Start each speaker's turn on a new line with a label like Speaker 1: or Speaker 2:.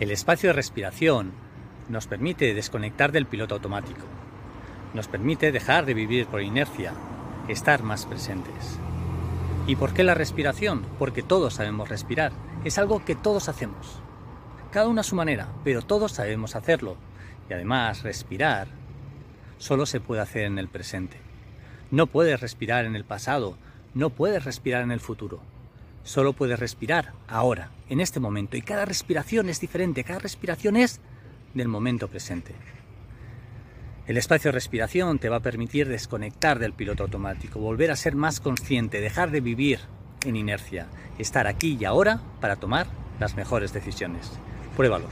Speaker 1: El espacio de respiración nos permite desconectar del piloto automático. Nos permite dejar de vivir por inercia, estar más presentes. ¿Y por qué la respiración? Porque todos sabemos respirar. Es algo que todos hacemos. Cada uno a su manera, pero todos sabemos hacerlo. Y además, respirar solo se puede hacer en el presente. No puedes respirar en el pasado, no puedes respirar en el futuro. Solo puedes respirar ahora, en este momento. Y cada respiración es diferente, cada respiración es del momento presente. El espacio de respiración te va a permitir desconectar del piloto automático, volver a ser más consciente, dejar de vivir en inercia, estar aquí y ahora para tomar las mejores decisiones. Pruébalo.